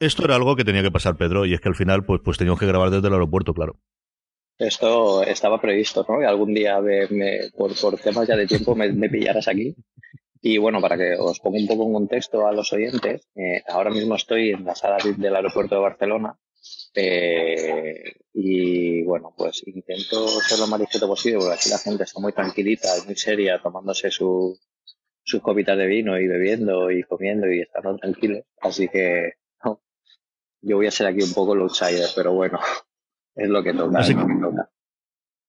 Esto era algo que tenía que pasar, Pedro, y es que al final pues, pues teníamos que grabar desde el aeropuerto, claro. Esto estaba previsto, ¿no? Y algún día, me, por, temas ya de tiempo, me, pillaras aquí. Y bueno, para que os ponga un poco en contexto a los oyentes, eh, ahora mismo estoy en la sala del aeropuerto de Barcelona eh, y bueno, pues intento ser lo más discreto posible porque aquí la gente está muy tranquilita muy seria tomándose su, sus copitas de vino y bebiendo y comiendo y estando tranquilos. Así que yo voy a ser aquí un poco el outsider, pero bueno, es lo que toca. Es lo que toca.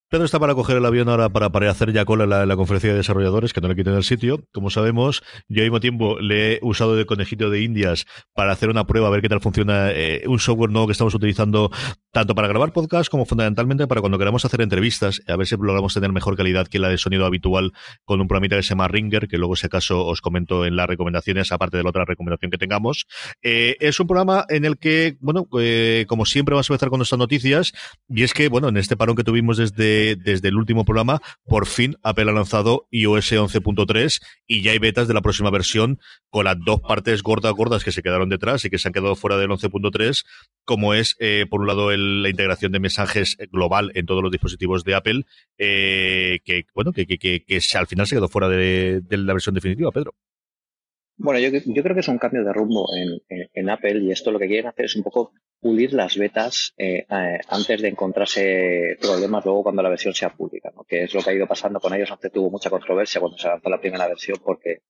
Pedro está para coger el avión ahora para, para hacer ya cola en la, conferencia de desarrolladores, que no le quiten el sitio. Como sabemos, yo al mismo tiempo le he usado de conejito de indias para hacer una prueba, a ver qué tal funciona eh, un software nuevo que estamos utilizando tanto para grabar podcast como fundamentalmente para cuando queramos hacer entrevistas, a ver si logramos tener mejor calidad que la de sonido habitual con un programita que se llama Ringer, que luego si acaso os comento en las recomendaciones, aparte de la otra recomendación que tengamos. Eh, es un programa en el que, bueno, eh, como siempre vamos a empezar con nuestras noticias, y es que, bueno, en este parón que tuvimos desde desde, el último programa, por fin Apple ha lanzado iOS 11.3 y ya hay betas de la próxima versión con las dos partes gordas gordas que se quedaron detrás y que se han quedado fuera del 11.3, como es, eh, por un lado, la integración de mensajes global en todos los dispositivos de Apple, eh, que, bueno, que, que, que, al final se quedó fuera de, la versión definitiva, Pedro. Bueno, yo, yo, creo que es un cambio de rumbo en, Apple y esto lo que quieren hacer es un poco pulir las betas eh, antes de encontrarse problemas luego cuando la versión sea pública, que es lo que ha ido pasando con ellos. Antes tuvo mucha controversia cuando se lanzó la primera versión porque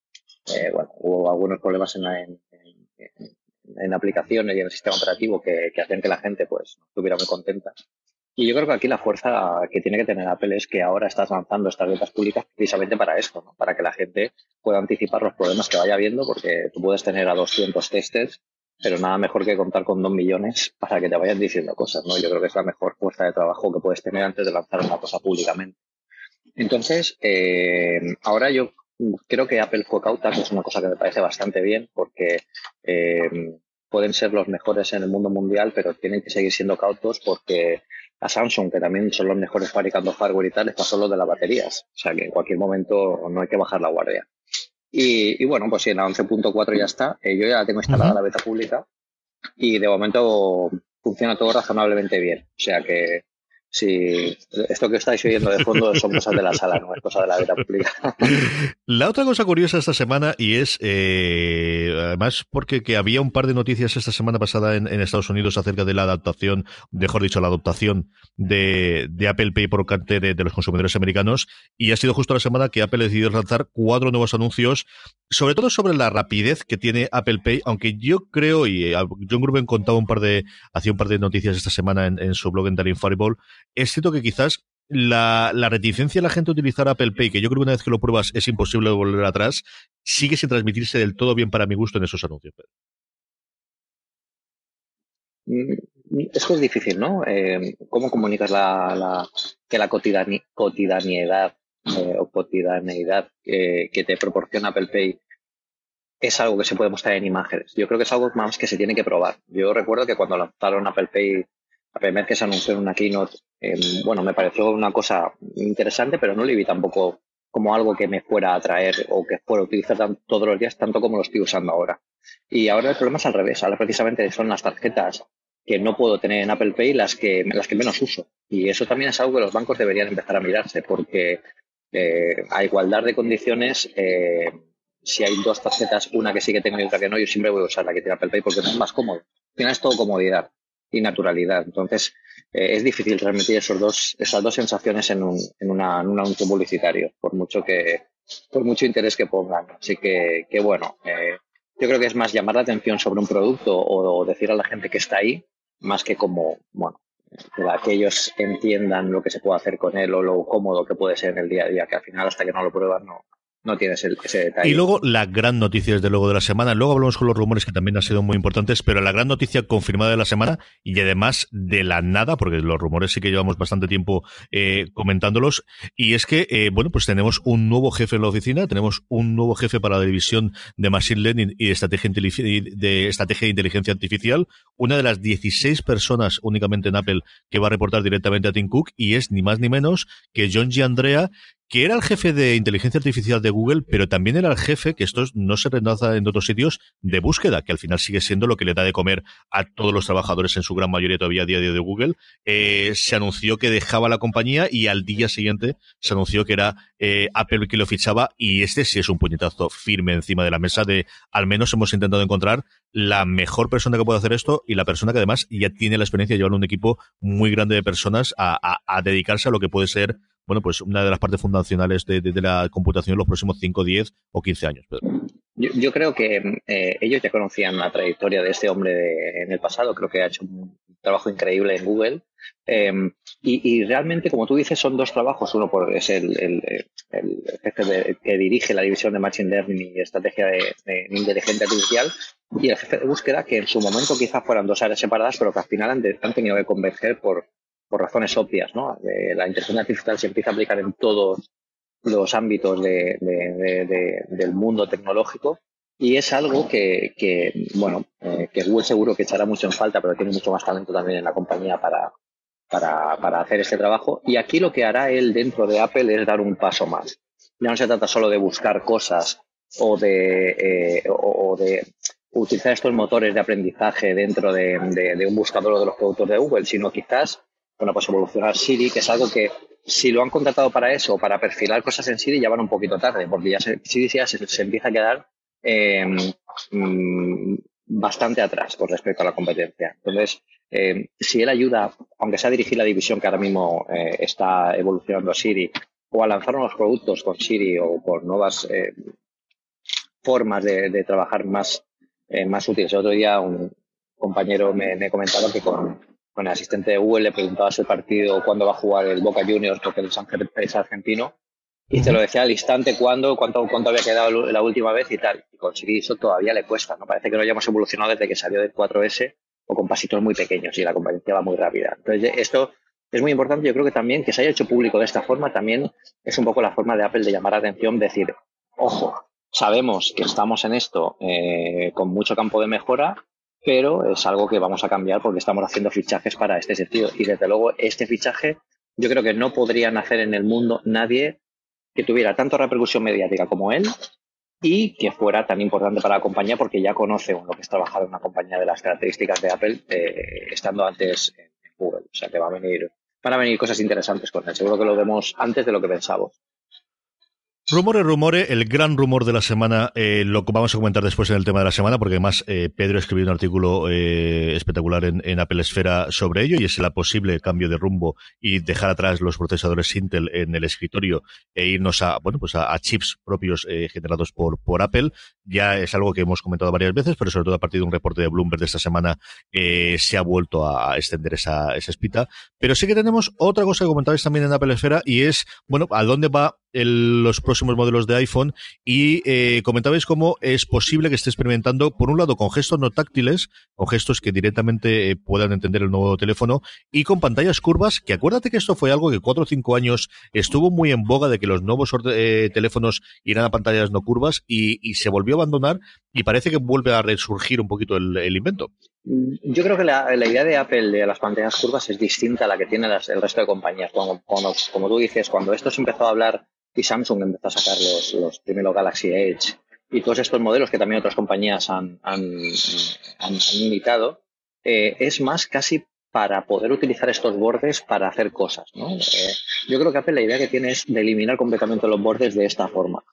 eh, bueno, hubo algunos problemas en, en, aplicaciones y en el sistema operativo que, que hacían que la gente pues no estuviera muy contenta. Y yo creo que aquí la fuerza que tiene que tener Apple es que ahora estás lanzando estas betas públicas precisamente para esto, ¿no? para que la gente pueda anticipar los problemas que vaya viendo, porque tú puedes tener a 200 testers pero nada mejor que contar con dos millones para que te vayan diciendo cosas, ¿no? Yo creo que es la mejor fuerza de trabajo que puedes tener antes de lanzar una cosa públicamente. Entonces, eh, ahora yo creo que Apple fue cauta, es una cosa que me parece bastante bien, porque eh, pueden ser los mejores en el mundo mundial, pero tienen que seguir siendo cautos porque a Samsung, que también son los mejores fabricando hardware y tal, les pasó lo de las baterías. O sea que en cualquier momento no hay que bajar la guardia. Y, bueno, pues sí, en la 11.4 ya está. Eh, yo ya la tengo instalada la beta pública y de momento funciona todo razonablemente bien. O sea que Sí, esto que estáis oyendo de fondo son cosas de la sala, no es cosa de la vida pública. La otra cosa curiosa esta semana, y es, eh, además, porque que había un par de noticias esta semana pasada en, Estados Unidos acerca de la adaptación, mejor dicho, la adoptación de, Apple Pay por parte de, los consumidores americanos, y ha sido justo la semana que Apple ha decidido lanzar cuatro nuevos anuncios, sobre todo sobre la rapidez que tiene Apple Pay, aunque yo creo, y eh, John Gruben contaba un par de, hacía un par de noticias esta semana en, su blog en Daring Fireball, es cierto que quizás la, reticencia de la gente a utilizar Apple Pay, que yo creo que una vez que lo pruebas es imposible volver atrás, sigue sin transmitirse del todo bien para mi gusto en esos anuncios. Mm, es que es difícil, ¿no? Eh, ¿Cómo comunicas la, que la cotidianidad eh, o cotidianeidad eh, que te proporciona Apple Pay es algo que se puede mostrar en imágenes? Yo creo que es algo más que se tiene que probar. Yo recuerdo que cuando lanzaron Apple Pay vez que se anunció en una keynote, em, bueno, me pareció una cosa interesante, pero no le vi tampoco como algo que me fuera a atraer o que fuera a utilizar todos los días tanto como lo estoy usando ahora. Y ahora el problema es al revés. Ahora precisamente son las tarjetas que no puedo tener en Apple Pay las que, las que menos uso. Y eso también es algo que los bancos deberían empezar a mirarse porque eh, a igualdad de condiciones eh, si hay dos tarjetas, una que sí que tengo y otra que no, yo siempre voy a usar la que tiene Apple Pay porque es más cómodo. Al final es todo comodidad y naturalidad. Entonces, eh, es difícil transmitir esos dos, esas dos sensaciones en un, en, una, en un anuncio publicitario, por mucho que, por mucho interés que pongan. Así que, que bueno, eh, yo creo que es más llamar la atención sobre un producto o, decir a la gente que está ahí, más que como, bueno, que ellos entiendan lo que se puede hacer con él o lo cómodo que puede ser en el día a día, que al final hasta que no lo pruebas no, no tienes ese detalle. Y luego la gran noticia, desde luego, de la semana. Luego hablamos con los rumores que también han sido muy importantes, pero la gran noticia confirmada de la semana y además de la nada, porque los rumores sí que llevamos bastante tiempo eh, comentándolos, y es que, eh, bueno, pues tenemos un nuevo jefe en la oficina, tenemos un nuevo jefe para la división de Machine Learning y de estrategia, de estrategia de inteligencia artificial, una de las 16 personas únicamente en Apple que va a reportar directamente a Tim Cook, y es ni más ni menos que John G. Andrea, que era el jefe de inteligencia artificial de Google, pero también era el jefe, que esto no se renaza en otros sitios, de búsqueda, que al final sigue siendo lo que le da de comer a todos los trabajadores, en su gran mayoría todavía a día de Google. Eh, se anunció que dejaba la compañía y al día siguiente se anunció que era eh, Apple que lo fichaba y este sí es un puñetazo firme encima de la mesa de al menos hemos intentado encontrar la mejor persona que puede hacer esto y la persona que además ya tiene la experiencia de llevar un equipo muy grande de personas a dedicarse a lo que puede ser bueno, pues una de las partes fundacionales de, la computación en los próximos 5, 10 o 15 años. Yo, creo que eh, ellos ya conocían la trayectoria de este hombre en el pasado, creo que ha hecho un trabajo increíble en Google. Em, y, realmente, como tú dices, son dos trabajos. Uno por, es el, jefe que dirige la división de Machine Learning y estrategia de, inteligencia artificial, y el jefe de búsqueda, que en su momento quizás fueran dos áreas separadas, pero que al final han tenido que converger por, por razones obvias, ¿no? la inteligencia artificial se empieza a aplicar en todos los ámbitos de, del mundo tecnológico y es algo que, que bueno, eh, que Google seguro que echará mucho en falta, pero tiene mucho más talento también en la compañía para, para, para hacer este trabajo. Y aquí lo que hará él dentro de Apple es dar un paso más. Ya no se trata solo de buscar cosas o de, eh, o, de utilizar estos motores de aprendizaje dentro de, de, un buscador de los productos de Google, sino quizás bueno, pues evolucionar Siri, que es algo que si lo han contratado para eso, para perfilar cosas en Siri, ya van un poquito tarde, porque ya Siri ya se, empieza a quedar em, mm, bastante atrás con respecto a la competencia. Entonces, em, si él ayuda, aunque sea a dirigir la división que ahora mismo eh, está evolucionando Siri, o a lanzar nuevos productos con Siri o por nuevas eh, formas de, trabajar más, eh, más útiles. El otro día un compañero me, me comentaba que con, con el asistente de Google le preguntaba el partido cuándo va a jugar el Boca Juniors porque el es argentino y te lo decía al instante cuándo, cuánto, cuánto había quedado la última vez y tal. Y conseguir eso todavía le cuesta, ¿no? Parece que no hayamos evolucionado desde que salió del 4S o con pasitos muy pequeños y la competencia va muy rápida. Entonces, esto es muy importante. Yo creo que también que se haya hecho público de esta forma también es un poco la forma de Apple de llamar la atención, decir, ojo, sabemos que estamos en esto eh, con mucho campo de mejora, pero es algo que vamos a cambiar porque estamos haciendo fichajes para este sentido. Y desde luego, este fichaje yo creo que no podrían hacer en el mundo nadie que tuviera tanto repercusión mediática como él y que fuera tan importante para la compañía porque ya conoce lo que es trabajar en una compañía de las características de Apple eh, estando antes en Google. O sea que va a venir, van a venir cosas interesantes con él. Seguro que lo vemos antes de lo que pensamos. Rumores, rumores, el gran rumor de la semana, eh, lo vamos a comentar después en el tema de la semana, porque además eh, Pedro escribió un artículo eh, espectacular en, Apple Esfera sobre ello, y es el posible cambio de rumbo y dejar atrás los procesadores Intel en el escritorio e irnos a, bueno, pues a, chips propios eh, generados por, por Apple. Ya es algo que hemos comentado varias veces, pero sobre todo a partir de un reporte de Bloomberg de esta semana se ha vuelto a extender esa, esa espita. Pero sí que tenemos otra cosa que comentabais también en Apple Esfera, y es, bueno, a dónde va los próximos modelos de iPhone y eh, comentabais cómo es posible que esté experimentando, por un lado, con gestos no táctiles, con gestos que directamente eh, puedan entender el nuevo teléfono y con pantallas curvas, que acuérdate que esto fue algo que cuatro o cinco años estuvo muy en boga de que los nuevos eh, teléfonos irán a pantallas no curvas y, se volvió a abandonar y parece que vuelve a resurgir un poquito el, invento. Yo creo que la, idea de Apple de las pantallas curvas es distinta a la que tiene el resto de compañías. como tú dices, cuando esto se empezó a hablar y Samsung empezó a sacar los, los primeros Galaxy Edge y todos estos modelos que también otras compañías han, han, han, imitado, eh, es más casi para poder utilizar estos bordes para hacer cosas. ¿no? Eh, yo creo que Apple la idea que tiene es de eliminar completamente los bordes de esta forma.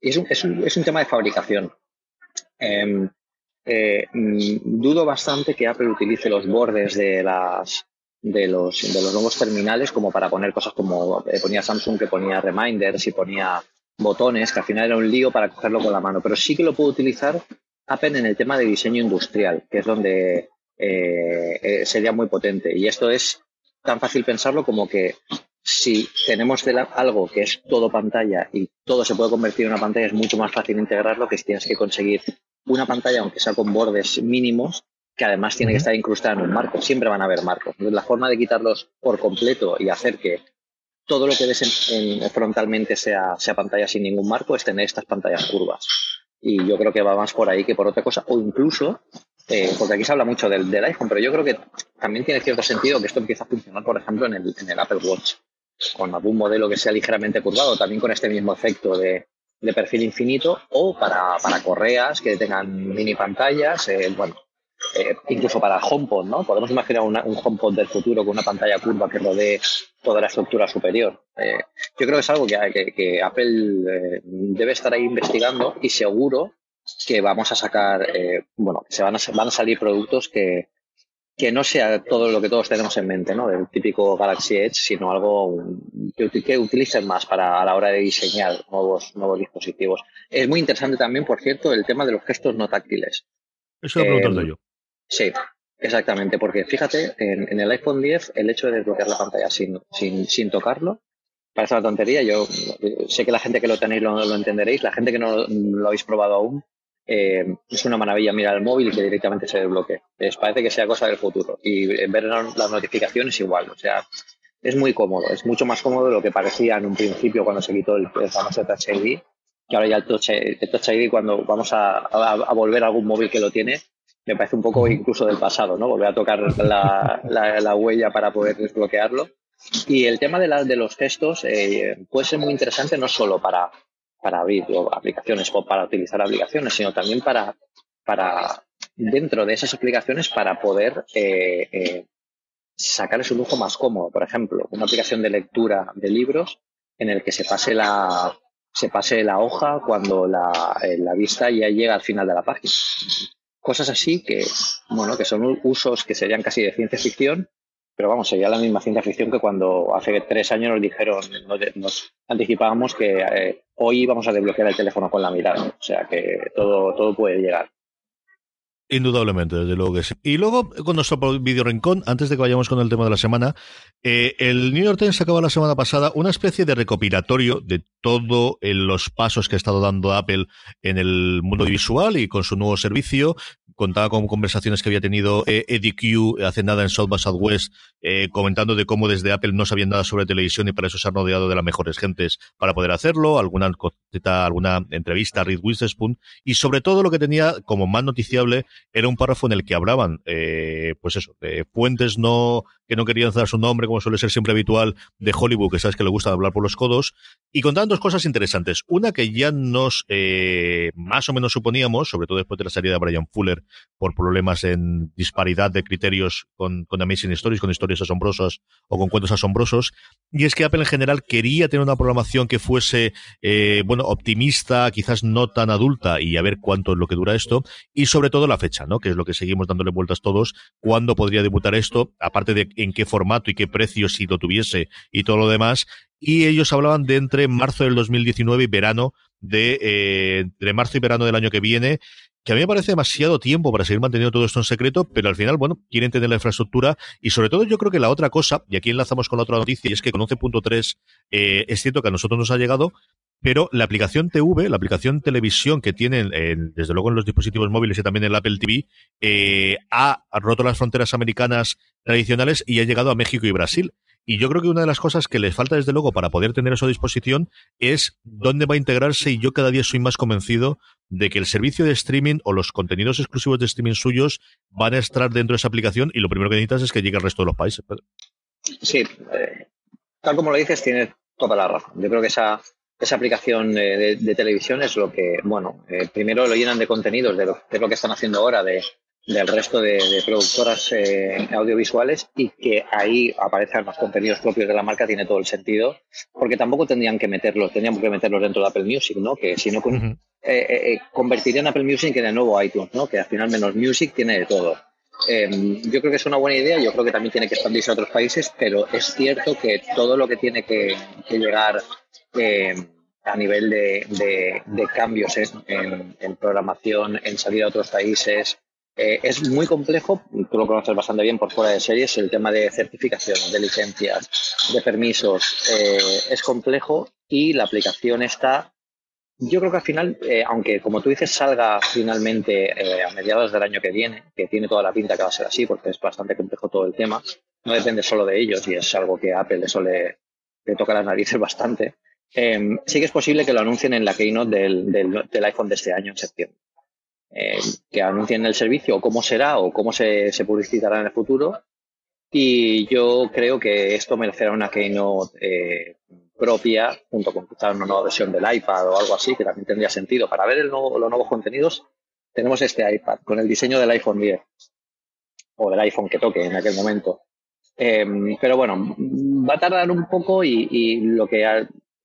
es un, es un, es un tema de fabricación. Em, eh, mm, dudo bastante que Apple utilice los bordes de las de los, de los nuevos terminales como para poner cosas como eh, ponía Samsung que ponía reminders y ponía botones, que al final era un lío para cogerlo con la mano. Pero sí que lo puedo utilizar Apple en el tema de diseño industrial, que es donde eh, sería muy potente. Y esto es tan fácil pensarlo como que si tenemos algo que es todo pantalla y todo se puede convertir en una pantalla, es mucho más fácil integrarlo que si tienes que conseguir una pantalla, aunque sea con bordes mínimos, que además tiene que estar incrustada en un marco. Siempre van a haber marcos. la forma de quitarlos por completo y hacer que todo lo que ves en, frontalmente sea, sea pantalla sin ningún marco es tener estas pantallas curvas. Y yo creo que va más por ahí que por otra cosa. O incluso, eh, porque aquí se habla mucho del, iPhone, pero yo creo que también tiene cierto sentido que esto empiece a funcionar, por ejemplo, en el, en el Apple Watch, con algún modelo que sea ligeramente curvado, también con este mismo efecto de, de perfil infinito o para, para correas que tengan mini pantallas, eh, bueno, eh, incluso para HomePod, ¿no? Podemos imaginar un HomePod del futuro con una pantalla curva que rodee toda la estructura superior. Eh, yo creo que es algo que, que, Apple debe estar ahí investigando y seguro que vamos a sacar, bueno, que se van a, van a salir productos que, que no sea todo lo que todos tenemos en mente, ¿no? El típico Galaxy Edge, sino algo que, utilicen más para a la hora de diseñar nuevos, nuevos dispositivos. Es muy interesante también, por cierto, el tema de los gestos no táctiles. Eso lo eh, yo. Sí, exactamente, porque fíjate, en, el iPhone 10 el hecho de desbloquear la pantalla sin, sin, sin tocarlo parece una tontería. Yo sé que la gente que lo tenéis lo, lo entenderéis, la gente que no lo habéis probado aún, eh, es una maravilla mirar el móvil y que directamente se desbloquee. Les parece que sea cosa del futuro. Y ver las notificaciones igual. O sea, es muy cómodo. Es mucho más cómodo de lo que parecía en un principio cuando se quitó el, famoso Touch ID. Que ahora ya el Touch, ID, cuando vamos a, volver a algún móvil que lo tiene, me parece un poco incluso del pasado, ¿no? Volver a tocar la, huella para poder desbloquearlo. Y el tema de, de los gestos eh, puede ser muy interesante no solo para, para abrir aplicaciones o para utilizar aplicaciones, sino también para, para dentro de esas aplicaciones para poder eh, eh, sacarles un lujo más cómodo. Por ejemplo, una aplicación de lectura de libros en el que se pase la, se pase la hoja cuando la, eh, la vista ya llega al final de la página. Cosas así que, bueno, que son usos que serían casi de ciencia ficción, pero vamos, sería la misma ciencia ficción que cuando hace tres años nos dijeron, nos, anticipábamos que eh, hoy vamos a desbloquear el teléfono con la mirada. O sea que todo, todo puede llegar. Indudablemente, desde luego que sí. Y luego, con nuestro video rincón, antes de que vayamos con el tema de la semana, eh, el New York Times sacaba la semana pasada una especie de recopilatorio de todos los pasos que ha estado dando Apple en el mundo visual y con su nuevo servicio. Contaba con conversaciones que había tenido eh, Eddie Q hace nada en South by Southwest, eh, comentando de cómo desde Apple no sabían nada sobre televisión y para eso se han rodeado de las mejores gentes para poder hacerlo. Alguna, alguna entrevista a Reed Witherspoon y sobre todo lo que tenía como más noticiable era un párrafo en el que hablaban, eh, pues eso, de fuentes no que no querían dar su nombre, como suele ser siempre habitual, de Hollywood, que sabes que le gusta hablar por los codos, y contaban dos cosas interesantes. Una que ya nos eh, más o menos suponíamos, sobre todo después de la salida de Brian Fuller, por problemas en disparidad de criterios con, con Amazing Stories, con historias asombrosas o con cuentos asombrosos, y es que Apple en general quería tener una programación que fuese, eh, bueno, optimista, quizás no tan adulta, y a ver cuánto es lo que dura esto, y sobre todo la fecha, ¿no? Que es lo que seguimos dándole vueltas todos, cuándo podría debutar esto, aparte de en qué formato y qué precio si lo tuviese y todo lo demás. Y ellos hablaban de entre marzo del 2019 y verano de eh, entre marzo y verano del año que viene, que a mí me parece demasiado tiempo para seguir manteniendo todo esto en secreto, pero al final, bueno, quieren tener la infraestructura y sobre todo yo creo que la otra cosa, y aquí enlazamos con la otra noticia, y es que con 11.3 eh, es cierto que a nosotros nos ha llegado, pero la aplicación TV, la aplicación televisión que tienen, desde luego en los dispositivos móviles y también en el Apple TV, eh, ha roto las fronteras americanas tradicionales y ha llegado a México y Brasil. Y yo creo que una de las cosas que les falta, desde luego, para poder tener eso a disposición es dónde va a integrarse. Y yo cada día soy más convencido de que el servicio de streaming o los contenidos exclusivos de streaming suyos van a estar dentro de esa aplicación y lo primero que necesitas es que llegue al resto de los países. Sí, eh, tal como lo dices, tiene toda la razón. Yo creo que esa esa aplicación de, televisión es lo que, bueno, eh, primero lo llenan de contenidos, de lo, que están haciendo ahora, de, del resto de, productoras eh, audiovisuales y que ahí aparezcan los contenidos propios de la marca tiene todo el sentido, porque tampoco tendrían que meterlos, tendríamos que meterlos dentro de Apple Music, ¿no? Que si no eh, eh, convertirían Apple Music en el nuevo iTunes, ¿no? Que al final menos Music tiene de todo. Em, yo creo que es una buena idea, yo creo que también tiene que expandirse a otros países, pero es cierto que todo lo que tiene que, llegar em, a nivel de, cambios en, en, programación, en salir a otros países, eh, es muy complejo, tú lo conoces bastante bien por fuera de series, el tema de certificación, de licencias, de permisos, eh, es complejo y la aplicación está, yo creo que al final, eh, aunque como tú dices salga finalmente a mediados del año que viene, que tiene toda la pinta que va a ser así porque es bastante complejo todo el tema, no depende solo de ellos y es algo que a Apple le suele le toca las narices bastante, sí que es posible que lo anuncien en la keynote del, del iPhone de este año, en septiembre. Eh, que anuncien el servicio o cómo será o cómo se, publicitará en el futuro. Y yo creo que esto merecerá una keynote eh, propia, junto con quizá una nueva versión del iPad o algo así, que también tendría sentido. Para ver los nuevos contenidos, tenemos este iPad con el diseño del iPhone 10 o del iPhone que toque en aquel momento. Em, pero bueno, va a tardar un poco y, y lo que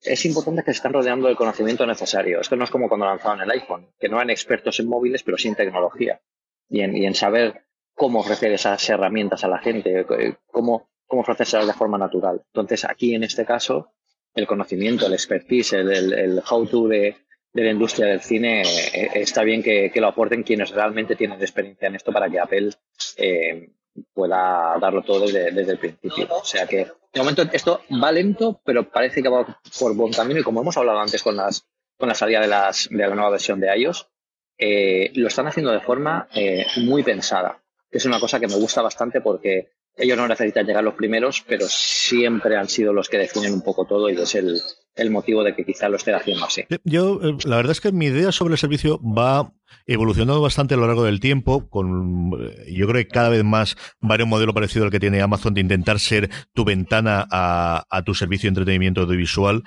es importante que se están rodeando del conocimiento necesario. Esto no es como cuando lanzaron el iPhone, que no eran expertos en móviles, pero sí en tecnología y en, saber cómo ofrecer esas herramientas a la gente, eh, cómo, cómo ofrecerlas de forma natural. Entonces, aquí en este caso, el conocimiento, el expertise, el, how-to de, la industria del cine, eh, está bien que, lo aporten quienes realmente tienen experiencia en esto para que Apple eh, pueda darlo todo desde, desde el principio. O sea que de momento esto va lento, pero parece que va por buen camino y como hemos hablado antes con las con la salida de, las, de la nueva versión de iOS, eh, lo están haciendo de forma eh, muy pensada, es una cosa que me gusta bastante porque ellos no necesitan llegar los primeros, pero siempre han sido los que definen un poco todo y es el, el motivo de que quizá lo esté haciendo así. Yo, eh, la verdad es que mi idea sobre el servicio va evolucionando bastante a lo largo del tiempo, con eh, yo creo que cada vez más va a un modelo parecido al que tiene Amazon de intentar ser tu ventana a tu servicio de entretenimiento audiovisual.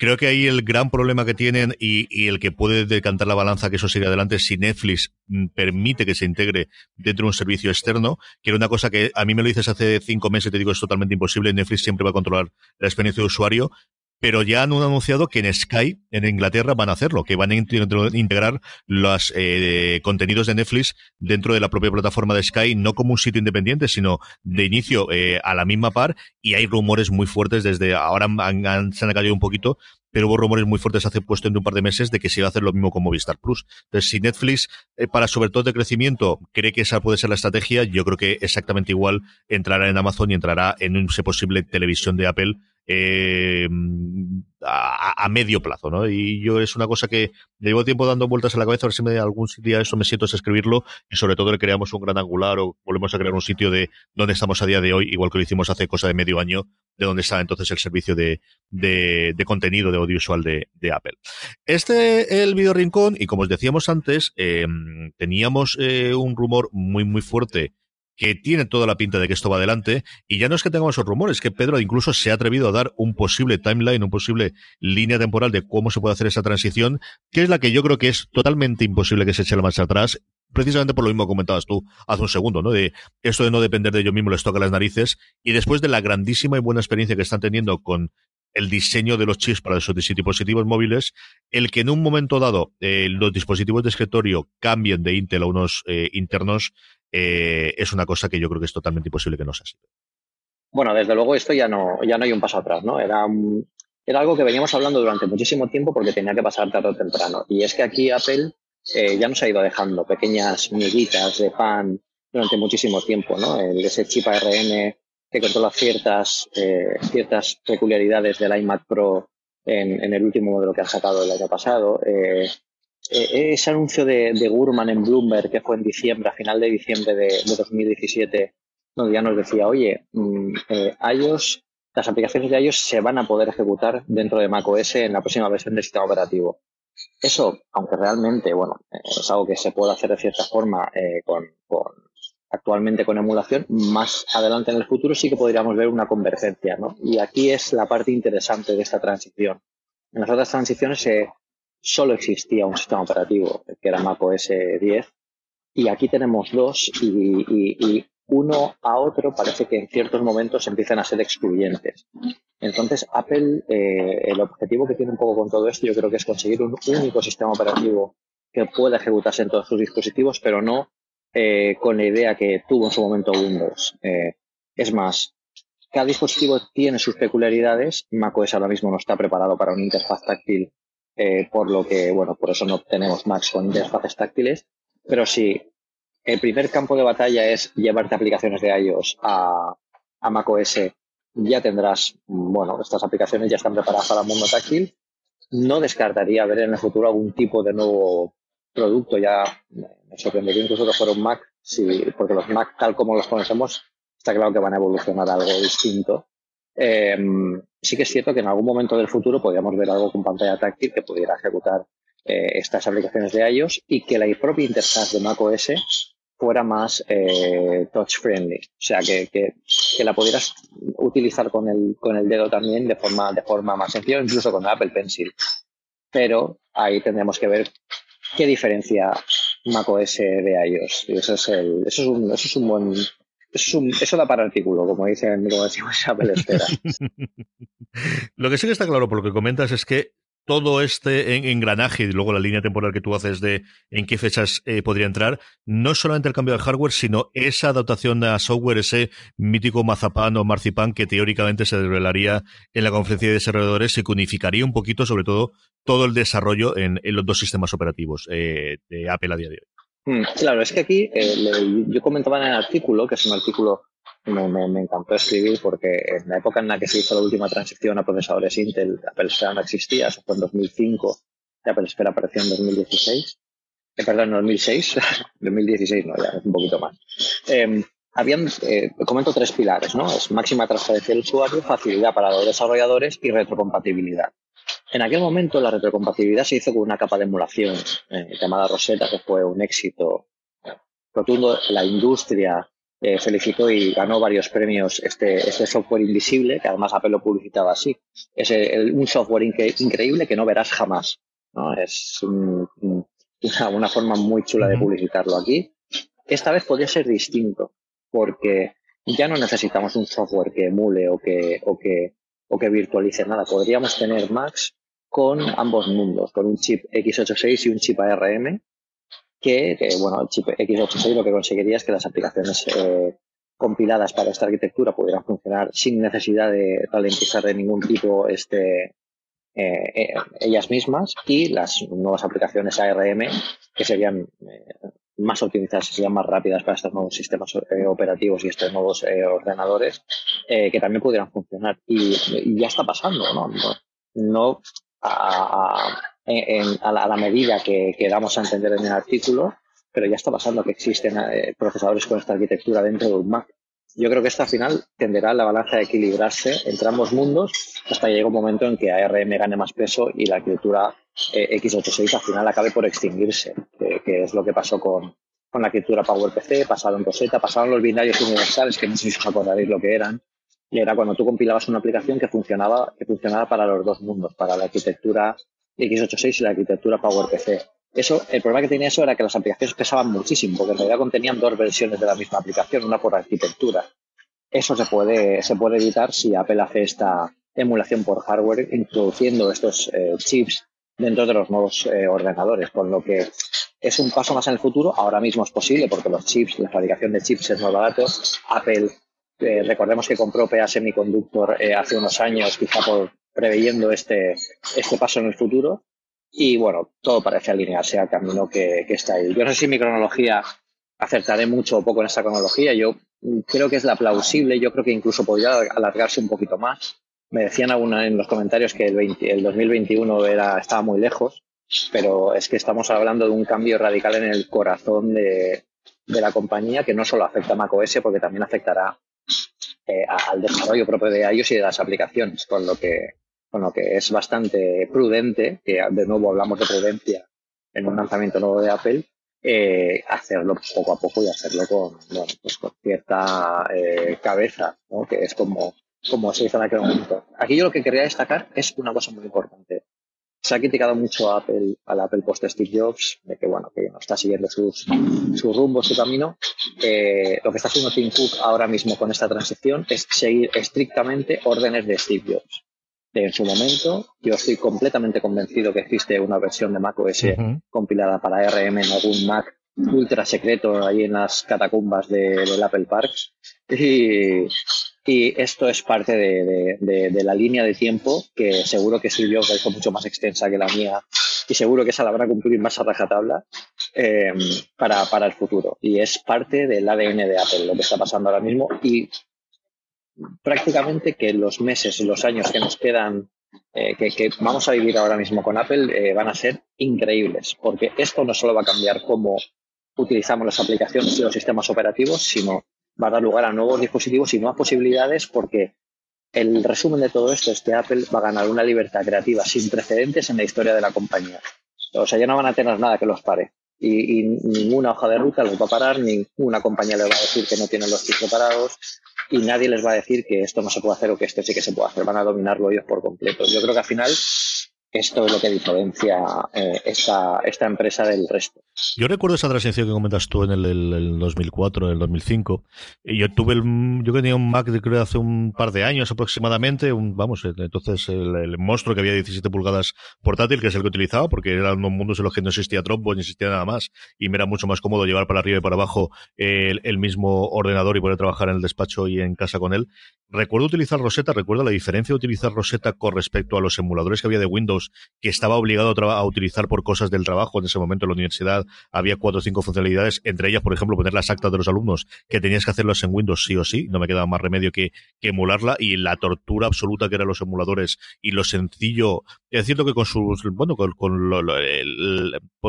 Creo que ahí el gran problema que tienen y, el que puede decantar la balanza que eso siga adelante si Netflix mm, permite que se integre dentro de un servicio externo, que era una cosa que a mí me lo dices hace cinco meses, te digo es totalmente imposible, Netflix siempre va a controlar la experiencia de usuario, pero ya han anunciado que en Sky, en Inglaterra, van a hacerlo, que van a integrar los eh, contenidos de Netflix dentro de la propia plataforma de Sky, no como un sitio independiente, sino de inicio eh, a la misma par, y hay rumores muy fuertes desde ahora se han caído un poquito, pero hubo rumores muy fuertes hace cuestión de un par de meses de que se iba a hacer lo mismo con Movistar Plus. Entonces, si Netflix, eh, para sobre todo de crecimiento, cree que esa puede ser la estrategia, yo creo que exactamente igual entrará en Amazon y entrará en un posible televisión de Apple eh, a, medio plazo, ¿no? Y yo es una cosa que llevo tiempo dando vueltas a la cabeza, a ver si me, algún día eso me siento es escribirlo y sobre todo le creamos un gran angular o volvemos a crear un sitio de donde estamos a día de hoy, igual que lo hicimos hace cosa de medio año, de donde está entonces el servicio de, de, contenido de audiovisual de, de, Apple. Este el video rincón y como os decíamos antes, eh, teníamos eh, un rumor muy muy fuerte que tiene toda la pinta de que esto va adelante. Y ya no es que tengamos esos rumores, que Pedro incluso se ha atrevido a dar un posible timeline, un posible línea temporal de cómo se puede hacer esa transición, que es la que yo creo que es totalmente imposible que se eche la marcha atrás. Precisamente por lo mismo que comentabas tú hace un segundo, ¿no? De esto de no depender de ellos mismos les toca las narices. Y después de la grandísima y buena experiencia que están teniendo con el diseño de los chips para esos dispositivos móviles, el que en un momento dado eh, los dispositivos de escritorio cambien de Intel a unos eh, internos, eh, es una cosa que yo creo que es totalmente imposible que no sea así. Bueno, desde luego esto ya no, ya no hay un paso atrás, ¿no? Era, era algo que veníamos hablando durante muchísimo tiempo porque tenía que pasar tarde o temprano. Y es que aquí Apple ya nos ha ido dejando pequeñas miguitas de pan durante muchísimo tiempo, ¿no? El, ese chip ARM que controla ciertas, eh, ciertas peculiaridades del iMac Pro en, el último modelo que han sacado el año pasado. Eh, eh, ese anuncio de, Gurman en Bloomberg, que fue en diciembre, a final de diciembre de, 2017, donde ya nos decía, oye, mm, eh, iOS, las aplicaciones de iOS se van a poder ejecutar dentro de macOS en la próxima versión del sistema operativo. Eso, aunque realmente, bueno, eh, es algo que se puede hacer de cierta forma con, actualmente con emulación, más adelante en el futuro sí que podríamos ver una convergencia, ¿no? Y aquí es la parte interesante de esta transición. En las otras transiciones se, solo existía un sistema operativo, que era macOS 10, y aquí tenemos dos y, uno a otro parece que en ciertos momentos empiezan a ser excluyentes. Entonces, Apple, eh, el objetivo que tiene un poco con todo esto, yo creo que es conseguir un único sistema operativo que pueda ejecutarse en todos sus dispositivos, pero no eh, con la idea que tuvo en su momento Windows. Eh, es más, cada dispositivo tiene sus peculiaridades. macOS ahora mismo no está preparado para una interfaz táctil, por lo que, bueno, por eso no tenemos Macs con interfaces táctiles. Pero si el primer campo de batalla es llevarte aplicaciones de iOS a, a macOS, ya tendrás, bueno, estas aplicaciones ya están preparadas para el mundo táctil. No descartaría ver en el futuro algún tipo de nuevo producto. Ya me sorprendería incluso que fuera un Mac, porque los Mac tal como los conocemos, está claro que van a evolucionar algo distinto. Em, sí que es cierto que en algún momento del futuro podríamos ver algo con pantalla táctil que pudiera ejecutar eh, estas aplicaciones de iOS y que la propia interfaz de macOS fuera más eh, touch friendly, o sea que, que, la pudieras utilizar con el, con el dedo también de forma, de forma más sencilla, incluso con Apple Pencil. Pero ahí tendremos que ver qué diferencia macOS de iOS. Y eso es el, eso es un, eso es un buen, eso, da para artículo, como dicen, como decimos Apple Espera. lo que sí que está claro por lo que comentas es que todo este engranaje y luego la línea temporal que tú haces de en qué fechas eh, podría entrar, no solamente el cambio de hardware, sino esa adaptación a software, ese mítico mazapán o marcipán que teóricamente se desvelaría en la conferencia de desarrolladores y que unificaría un poquito, sobre todo, todo el desarrollo en, los dos sistemas operativos eh, de Apple a día de hoy. Mm, claro, es que aquí eh, yo comentaba en el artículo, que es un artículo me, me, encantó escribir porque en la época en la que se hizo la última transición a procesadores Intel, Apple Spera no existía, eso fue en 2005, y Apple Spera apareció en 2016, eh, perdón, en 2006, 2016 no, ya es un poquito más. Eh, habían, eh, comento tres pilares, ¿no? Es máxima transparencia del usuario, facilidad para los desarrolladores y retrocompatibilidad. En aquel momento la retrocompatibilidad se hizo con una capa de emulación eh, llamada Rosetta, que fue un éxito rotundo. La industria eh, felicitó y ganó varios premios este, este software invisible, que además Apple lo publicitaba así. Es un software increíble que no verás jamás. ¿no? Es una, una, forma muy chula de publicitarlo aquí. Esta vez podría ser distinto, porque ya no necesitamos un software que emule o que, o que, o que virtualice nada. Podríamos tener Macs con ambos mundos, con un chip x86 y un chip ARM, que, bueno, el chip x86 lo que conseguiría es que las aplicaciones eh, compiladas para esta arquitectura pudieran funcionar sin necesidad de ralentizar de ningún tipo este, eh, eh, ellas mismas y las nuevas aplicaciones ARM que serían más optimizadas, serían más rápidas para estos nuevos sistemas operativos y estos nuevos ordenadores que también pudieran funcionar. Y, ya está pasando, ¿no? No, no a, la, medida que, que, damos a entender en el artículo, pero ya está pasando que existen eh, procesadores con esta arquitectura dentro de un Mac. Yo creo que esta final tenderá la balanza a equilibrarse entre ambos mundos hasta que llegue un momento en que ARM gane más peso y la arquitectura eh, x86 al final acabe por extinguirse, que, es lo que pasó con, con la arquitectura PowerPC, pasaron Rosetta, pasaron los binarios universales, que no sé si os acordaréis lo que eran, y era cuando tú compilabas una aplicación que funcionaba, que funcionaba para los dos mundos, para la arquitectura x86 y la arquitectura PowerPC. Eso, el problema que tenía eso era que las aplicaciones pesaban muchísimo, porque en realidad contenían dos versiones de la misma aplicación, una por arquitectura. Eso se puede, se puede evitar si Apple hace esta emulación por hardware introduciendo estos eh, chips dentro de los nuevos eh, ordenadores, con lo que es un paso más en el futuro. Ahora mismo es posible porque los chips, la fabricación de chips es más barato. Apple, eh, recordemos que compró PA Semiconductor hace unos años, quizá por preveyendo este, este paso en el futuro. Y bueno, todo parece alinearse al camino que, está ahí. Yo no sé si mi cronología acertaré mucho o poco en esta cronología. Yo creo que es la plausible. Yo creo que incluso podría alargarse un poquito más. Me decían alguna en los comentarios que el, el 2021 era, estaba muy lejos, pero es que estamos hablando de un cambio radical en el corazón de, de la compañía que no solo afecta a macOS, porque también afectará eh, al desarrollo propio de iOS y de las aplicaciones, con lo que lo que es bastante prudente, que de nuevo hablamos de prudencia en un lanzamiento nuevo de Apple, eh, hacerlo poco a poco y hacerlo con, pues con cierta eh, cabeza, ¿no? que es como, como se hizo en aquel momento. Aquí yo lo que quería destacar es una cosa muy importante. se ha criticado mucho a Apple, al Apple post Steve Jobs, de que bueno, que no está siguiendo sus, su rumbo, su camino. Eh, lo que está haciendo Tim Cook ahora mismo con esta transición es seguir estrictamente órdenes de Steve Jobs. En su momento, yo estoy completamente convencido que existe una versión de macOS compilada para RM en algún Mac ultra secreto ahí en las catacumbas del Apple Parks. Y, y esto es parte de, de, la línea de tiempo que seguro que Silvio ha hecho mucho más extensa que la mía y seguro que esa la van a cumplir más a rajatabla eh, para, para el futuro. Y es parte del ADN de Apple lo que está pasando ahora mismo y prácticamente que los meses y los años que nos quedan eh, que, vamos a vivir ahora mismo con Apple eh, van a ser increíbles, porque esto no solo va a cambiar cómo utilizamos las aplicaciones y los sistemas operativos, sino va a dar lugar a nuevos dispositivos y nuevas posibilidades porque el resumen de todo esto es que Apple va a ganar una libertad creativa sin precedentes en la historia de la compañía. O sea, ya no van a tener nada que los pare. Y, ninguna hoja de ruta los va a parar, ninguna compañía les va a decir que no tienen los chips preparados y nadie les va a decir que esto no se puede hacer o que esto sí que se puede hacer. Van a dominarlo ellos por completo. Yo creo que al final esto es lo que diferencia eh, esta, esta empresa del resto. Yo recuerdo esa transición que comentas tú en el, el, 2004, en el 2005. Y yo tuve el, yo tenía un Mac de creo hace un par de años aproximadamente, un, vamos, entonces el, monstruo que había 17 pulgadas portátil, que es el que utilizaba, porque eran unos mundos en los que no existía Dropbox ni existía nada más, y me era mucho más cómodo llevar para arriba y para abajo el, el mismo ordenador y poder trabajar en el despacho y en casa con él. Recuerdo utilizar Rosetta, recuerdo la diferencia de utilizar Rosetta con respecto a los emuladores que había de Windows, que estaba obligado a, utilizar por cosas del trabajo. En ese momento en la universidad había cuatro o cinco funcionalidades, entre ellas, por ejemplo, poner las actas de los alumnos, que tenías que hacerlas en Windows sí o sí, no me quedaba más remedio que, emularla, y la tortura absoluta que eran los emuladores y lo sencillo, es cierto que con sus, bueno, con,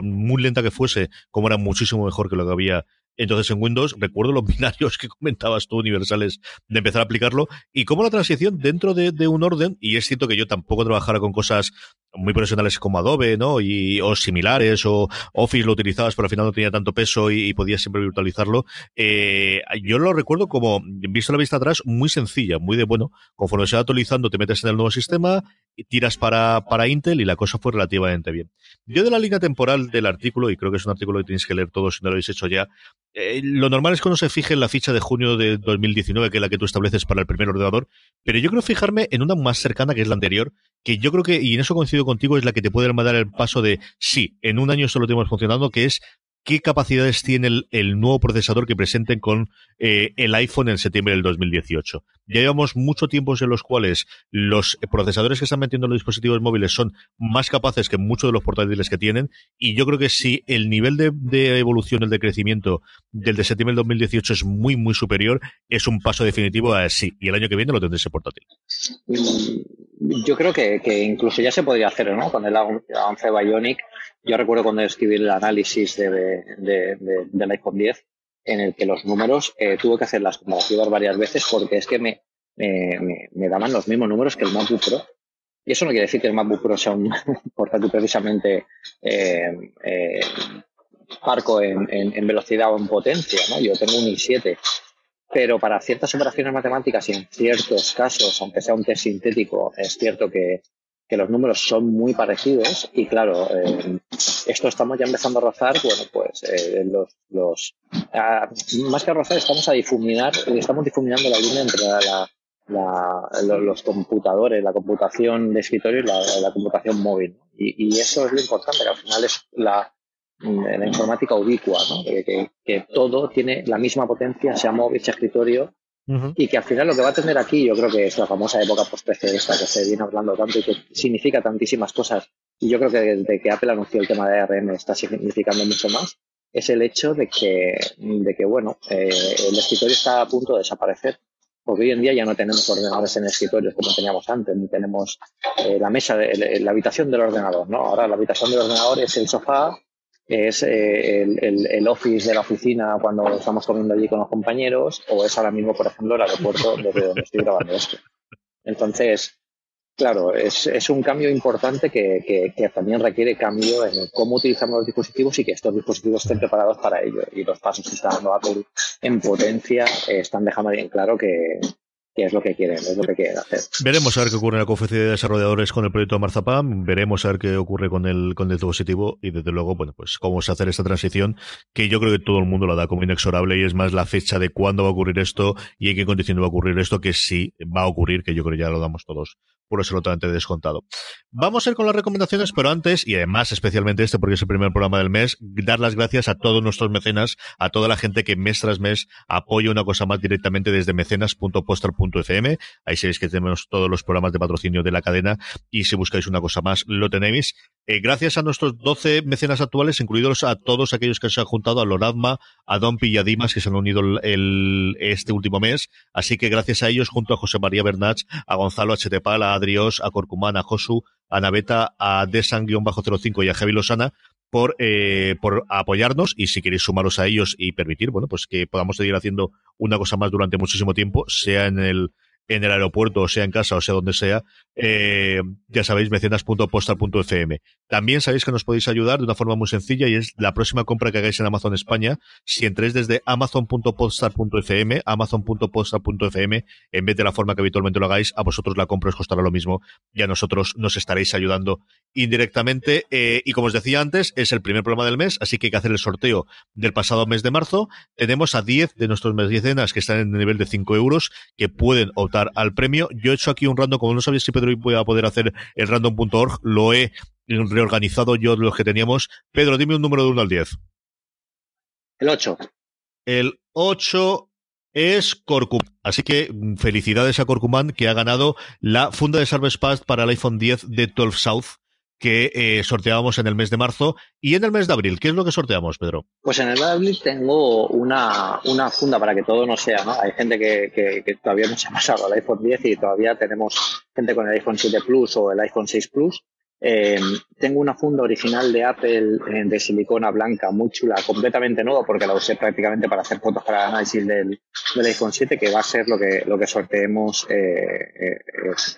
muy lenta que fuese, como era muchísimo mejor que lo que había entonces en Windows, recuerdo los binarios que comentabas tú, universales, de empezar a aplicarlo, y cómo la transición dentro de, de, un orden, y es cierto que yo tampoco trabajara con cosas muy profesionales como Adobe, ¿no? Y, o similares, o Office lo utilizabas, pero al final no tenía tanto peso y, podías siempre virtualizarlo. Eh, yo lo recuerdo como, visto la vista atrás, muy sencilla, muy de bueno. Conforme se va actualizando, te metes en el nuevo sistema, tiras para, para Intel y la cosa fue relativamente bien. Yo de la línea temporal del artículo, y creo que es un artículo que tenéis que leer todos si no lo habéis hecho ya, eh, lo normal es que uno se fije en la ficha de junio de 2019, que es la que tú estableces para el primer ordenador, pero yo creo fijarme en una más cercana, que es la anterior, que yo creo que, y en eso coincido contigo, es la que te puede dar el paso de, sí, en un año solo tenemos funcionando, que es qué capacidades tiene el, nuevo procesador que presenten con eh, el iPhone en septiembre del 2018. Ya llevamos mucho tiempo en los cuales los procesadores que están metiendo en los dispositivos móviles son más capaces que muchos de los portátiles que tienen y yo creo que si el nivel de, evolución, el de crecimiento del de septiembre del 2018 es muy, muy superior, es un paso definitivo a sí. Y el año que viene lo tendré ese portátil. Yo creo que, incluso ya se podría hacer, ¿no? Con el 11 Bionic yo recuerdo cuando escribí el análisis de, de, de, del iPhone 10, en el que los números eh, tuve que hacer las comparativas varias veces porque es que me, me, me, daban los mismos números que el MacBook Pro. Y eso no quiere decir que el MacBook Pro sea un portátil precisamente eh, eh, parco en, en, en, velocidad o en potencia. ¿no? Yo tengo un i7, pero para ciertas operaciones matemáticas y en ciertos casos, aunque sea un test sintético, es cierto que, que los números son muy parecidos y claro, eh, esto estamos ya empezando a rozar, bueno, pues eh, los, los más que a rozar estamos a difuminar, estamos difuminando la línea entre la, la, los computadores, la computación de escritorio y la, computación móvil. Y, y, eso es lo importante, que al final es la, la informática ubicua, ¿no? que, que todo tiene la misma potencia, sea móvil, sea escritorio, y que al final lo que va a tener aquí, yo creo que es la famosa época post-PC esta que se viene hablando tanto y que significa tantísimas cosas. Y yo creo que desde que Apple anunció el tema de ARM está significando mucho más. Es el hecho de que, de que bueno, eh, el escritorio está a punto de desaparecer. Porque hoy en día ya no tenemos ordenadores en escritorios como teníamos antes, ni tenemos eh, la mesa, de, la habitación del ordenador, ¿no? Ahora la habitación del ordenador es el sofá, es eh, el, el, office de la oficina cuando estamos comiendo allí con los compañeros, o es ahora mismo, por ejemplo, el aeropuerto desde donde estoy grabando esto. Entonces, claro, es, es un cambio importante que, que, que, también requiere cambio en cómo utilizamos los dispositivos y que estos dispositivos estén preparados para ello. Y los pasos que está dando Apple en potencia están dejando bien claro que, que es lo que quieren, es lo que quieren hacer. Veremos a ver qué ocurre en la conferencia de desarrolladores con el proyecto de Marzapam, veremos a ver qué ocurre con el, con el dispositivo y desde luego, bueno, pues cómo se hacer esta transición, que yo creo que todo el mundo la da como inexorable y es más la fecha de cuándo va a ocurrir esto y en qué condiciones va a ocurrir esto, que sí va a ocurrir, que yo creo que ya lo damos todos por absolutamente descontado. Vamos a ir con las recomendaciones, pero antes, y además especialmente este porque es el primer programa del mes, dar las gracias a todos nuestros mecenas, a toda la gente que mes tras mes apoya una cosa más directamente desde mecenas.postar.fm. Ahí sabéis que tenemos todos los programas de patrocinio de la cadena y si buscáis una cosa más lo tenéis. Eh, gracias a nuestros 12 mecenas actuales, incluidos a todos aquellos que se han juntado a Loradma, a Don y a Dimas, que se han unido el, este último mes. Así que gracias a ellos, junto a José María Bernach, a Gonzalo Htepal, a A Corcumán, a Josu, a Naveta, a Desan-05 y a Javi Losana por, eh, por apoyarnos y si queréis sumaros a ellos y permitir, bueno, pues que podamos seguir haciendo una cosa más durante muchísimo tiempo, sea en el en el aeropuerto, o sea en casa, o sea donde sea, eh, ya sabéis, mecenas.postal.fm. También sabéis que nos podéis ayudar de una forma muy sencilla y es la próxima compra que hagáis en Amazon España. Si entréis desde amazon.postal.fm, amazon.postal.fm, en vez de la forma que habitualmente lo hagáis, a vosotros la compra os costará lo mismo y a nosotros nos estaréis ayudando indirectamente. Eh, y como os decía antes, es el primer programa del mes, así que hay que hacer el sorteo del pasado mes de marzo. Tenemos a 10 de nuestros mecenas que están en el nivel de 5 euros que pueden optar al premio. Yo he hecho aquí un random, como no sabía si Pedro iba a poder hacer el random.org, lo he reorganizado yo los que teníamos. Pedro, dime un número de 1 al 10. El 8. El 8 es Corcumán. Así que mm, felicidades a Corcumán que ha ganado la funda de Salves Pass para el iPhone 10 de 12 South que eh, sorteábamos en el mes de marzo y en el mes de abril. ¿Qué es lo que sorteamos, Pedro? Pues en el mes de abril tengo una, una funda para que todo no sea, ¿no? Hay gente que, que, todavía no se ha pasado al iPhone 10 y todavía tenemos gente con el iPhone 7 Plus o el iPhone 6 Plus eh, tengo una funda original de Apple eh, de silicona blanca muy chula, completamente nueva, porque la usé prácticamente para hacer fotos para el análisis del, del iPhone 7, que va a ser lo que, lo que sorteemos eh,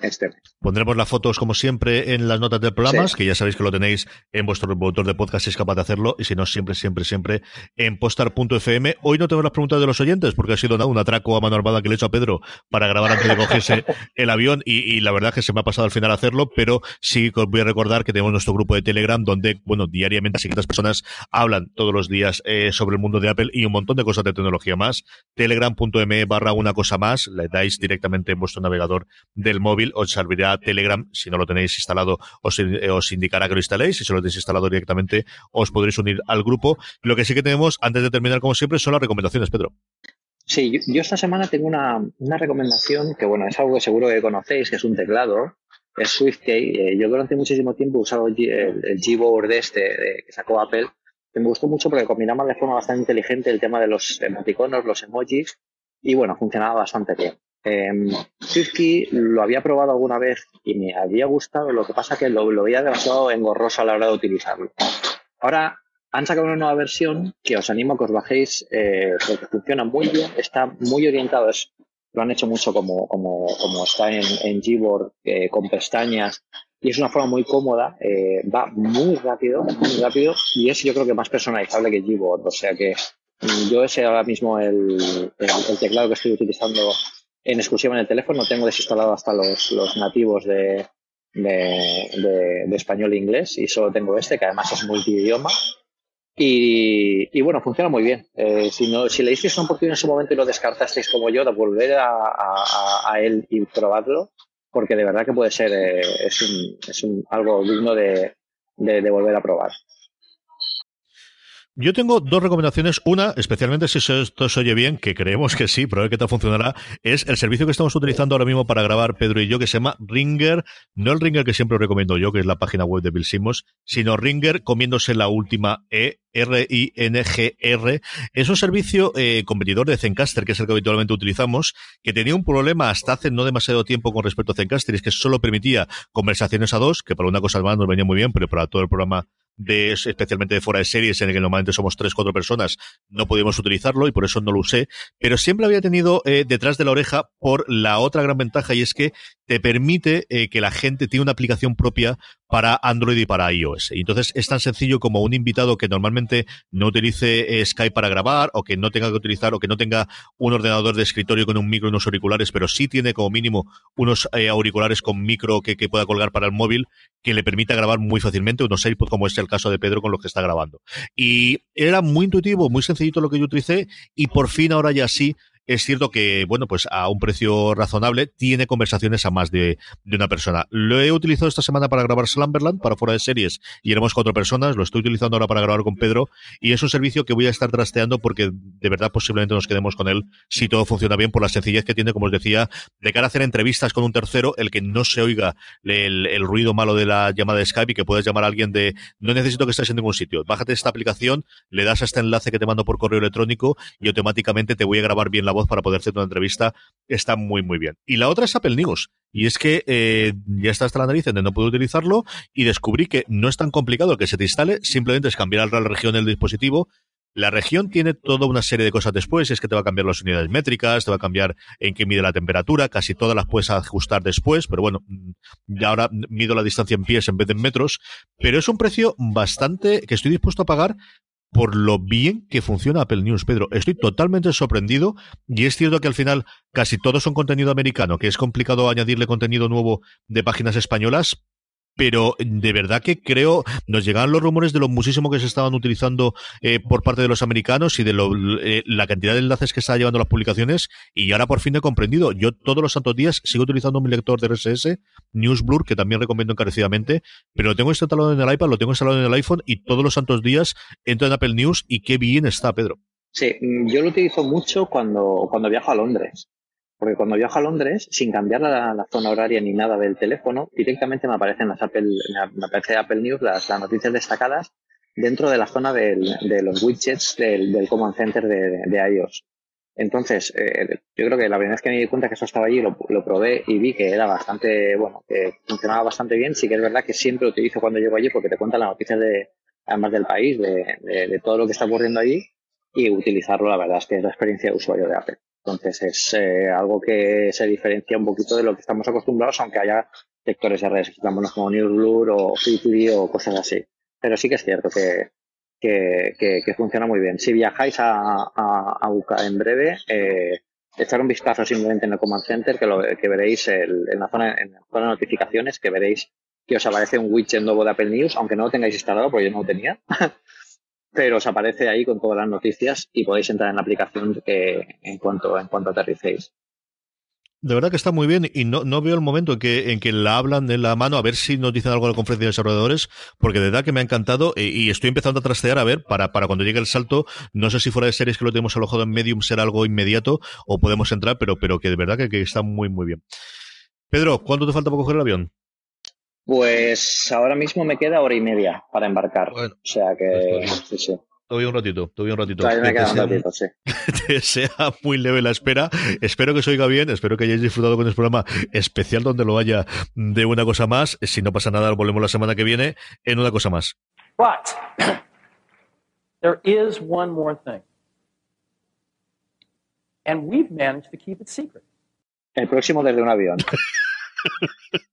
este mes. Pondremos las fotos, como siempre, en las notas del programa, que ya sabéis que lo tenéis en vuestro reproductor de podcast si es capaz de hacerlo, y si no, siempre, siempre, siempre en postar.fm. Hoy no tengo las preguntas de los oyentes, porque ha sido un atraco a mano armada que le he hecho a Pedro para grabar antes de cogerse el avión, y, la verdad es que se me ha pasado al final hacerlo, pero sí voy a recordar que tenemos nuestro grupo de Telegram donde, bueno, diariamente siguientes personas hablan todos los días eh, sobre el mundo de Apple y un montón de cosas de tecnología más. Telegram.me barra una cosa más, le dais directamente en vuestro navegador del móvil, os servirá Telegram, si no lo tenéis instalado, os, eh, indicará que lo instaléis, si lo tenéis instalado directamente, os podréis unir al grupo. Lo que sí que tenemos, antes de terminar, como siempre, son las recomendaciones, Pedro. Sí, yo, esta semana tengo una, una, recomendación que, bueno, es algo que seguro que conocéis, que es un teclado, es SwiftKey. Eh, yo durante muchísimo tiempo he usado el, el Gboard este que sacó Apple, que me gustó mucho porque combinaba de forma bastante inteligente el tema de los emoticonos, los emojis, y bueno, funcionaba bastante bien. Eh, SwiftKey lo había probado alguna vez y me había gustado, lo que pasa que lo, lo veía demasiado engorroso a la hora de utilizarlo. Ahora han sacado una nueva versión que os animo a que os bajéis eh, porque funciona muy bien, está muy orientado, es lo han hecho mucho como, como, como está en, en Gboard, eh, con pestañas, y es una forma muy cómoda, eh, va muy rápido, muy rápido, y es yo creo que más personalizable que Gboard, o sea que mm, yo ese ahora mismo el, el, teclado que estoy utilizando en exclusiva en el teléfono, tengo desinstalado hasta los, los nativos de, de, de, español e inglés, y solo tengo este, que además es multidioma, y, bueno, funciona muy bien. Eh, si, no, si le una oportunidad en su momento y lo descartasteis como yo, de volver a, él y probarlo, porque de verdad que puede ser, eh, es, un, es un, algo digno de, de volver a probar. Yo tengo dos recomendaciones. Una, especialmente si esto se oye bien, que creemos que sí, pero que tal funcionará, es el servicio que estamos utilizando ahora mismo para grabar Pedro y yo, que se llama Ringer. No el Ringer que siempre recomiendo yo, que es la página web de Bill Simmons, sino Ringer comiéndose la última E, R-I-N-G-R. Es un servicio eh, competidor de Zencaster, que es el que habitualmente utilizamos, que tenía un problema hasta hace no demasiado tiempo con respecto a Zencaster, es que solo permitía conversaciones a dos, que para una cosa más nos venía muy bien, pero para todo el programa de especialmente de fuera de series en el que normalmente somos tres cuatro personas no podíamos utilizarlo y por eso no lo usé pero siempre había tenido eh, detrás de la oreja por la otra gran ventaja y es que te permite eh, que la gente tiene una aplicación propia para Android y para iOS. Y entonces es tan sencillo como un invitado que normalmente no utilice eh, Skype para grabar o que no tenga que utilizar o que no tenga un ordenador de escritorio con un micro y unos auriculares, pero sí tiene como mínimo unos eh, auriculares con micro que, que, pueda colgar para el móvil que le permita grabar muy fácilmente, unos AirPods como es el caso de Pedro con lo que está grabando. Y era muy intuitivo, muy sencillito lo que yo utilicé y por fin ahora ya sí es cierto que, bueno, pues a un precio razonable tiene conversaciones a más de, una persona. Lo he utilizado esta semana para grabar Slumberland, para fuera de series, y éramos cuatro personas. Lo estoy utilizando ahora para grabar con Pedro, y es un servicio que voy a estar trasteando porque de verdad posiblemente nos quedemos con él si todo funciona bien por la sencillez que tiene, como os decía, de cara a hacer entrevistas con un tercero, el que no se oiga el, el ruido malo de la llamada de Skype y que puedes llamar a alguien de no necesito que estés en ningún sitio. Bájate esta aplicación, le das a este enlace que te mando por correo electrónico y automáticamente te voy a grabar bien la voz para poder hacer una entrevista, está muy, muy bien. Y la otra es Apple News. Y es que eh, ya está hasta la nariz de no puedo utilizarlo y descubrí que no es tan complicado que se te instale, simplemente es cambiar la región del dispositivo. La región tiene toda una serie de cosas después, es que te va a cambiar las unidades métricas, te va a cambiar en qué mide la temperatura, casi todas las puedes ajustar después, pero bueno, ya ahora mido la distancia en pies en vez de en metros, pero es un precio bastante que estoy dispuesto a pagar por lo bien que funciona Apple News, Pedro. Estoy totalmente sorprendido y es cierto que al final casi todos son contenido americano, que es complicado añadirle contenido nuevo de páginas españolas, pero de verdad que creo, nos llegaban los rumores de lo muchísimo que se estaban utilizando eh, por parte de los americanos y de lo, eh, la cantidad de enlaces que está llevando las publicaciones y ahora por fin he comprendido. Yo todos los santos días sigo utilizando mi lector de RSS, NewsBlur, que también recomiendo encarecidamente, pero lo tengo instalado en el iPad, lo tengo instalado en el iPhone y todos los santos días entro en Apple News y qué bien está, Pedro. Sí, yo lo utilizo mucho cuando, cuando viajo a Londres. Porque cuando viajo a Londres, sin cambiar la, zona horaria ni nada del teléfono, directamente me aparecen las Apple, me aparece Apple News, las, noticias destacadas dentro de la zona del, de los widgets del, del Command Center de, iOS. Entonces, eh, yo creo que la primera vez que me di cuenta que eso estaba allí, lo, lo, probé y vi que era bastante, bueno, que funcionaba bastante bien. Sí que es verdad que siempre lo utilizo cuando llego allí porque te cuentan las noticias de, además del país, de todo lo que está ocurriendo allí y utilizarlo, la verdad es que es la experiencia de usuario de Apple. Entonces es eh, algo que se diferencia un poquito de lo que estamos acostumbrados, aunque haya sectores de redes como NewsBlur o Fitly o cosas así. Pero sí que es cierto que, que, que, que funciona muy bien. Si viajáis a, a, a UCA en breve, eh, echar un vistazo simplemente en el Command Center, que, lo, que veréis el, en, la zona, en la zona de notificaciones, que veréis que os aparece un widget nuevo de Apple News, aunque no lo tengáis instalado, porque yo no lo tenía. pero os aparece ahí con todas las noticias y podéis entrar en la aplicación que, en cuanto en cuanto aterricéis. De verdad que está muy bien y no, no veo el momento en que, en que la hablan de la mano a ver si nos dicen algo en la conferencia de desarrolladores, porque de verdad que me ha encantado y, y estoy empezando a trastear a ver para, para cuando llegue el salto. No sé si fuera de series que lo tenemos alojado en Medium será algo inmediato o podemos entrar, pero, pero que de verdad que, que está muy, muy bien. Pedro, ¿cuánto te falta para coger el avión? Pues ahora mismo me queda hora y media para embarcar. Bueno, o sea que pues sí, sí. Todavía un ratito, todavía un ratito. Todavía me queda un ratito, sí. Te sea muy leve la espera. Espero que se oiga bien, espero que hayáis disfrutado con este programa especial donde lo haya de una cosa más. Si no pasa nada, volvemos la semana que viene en una cosa más. But there is one more thing. And we've managed to keep it secret. El próximo desde un avión.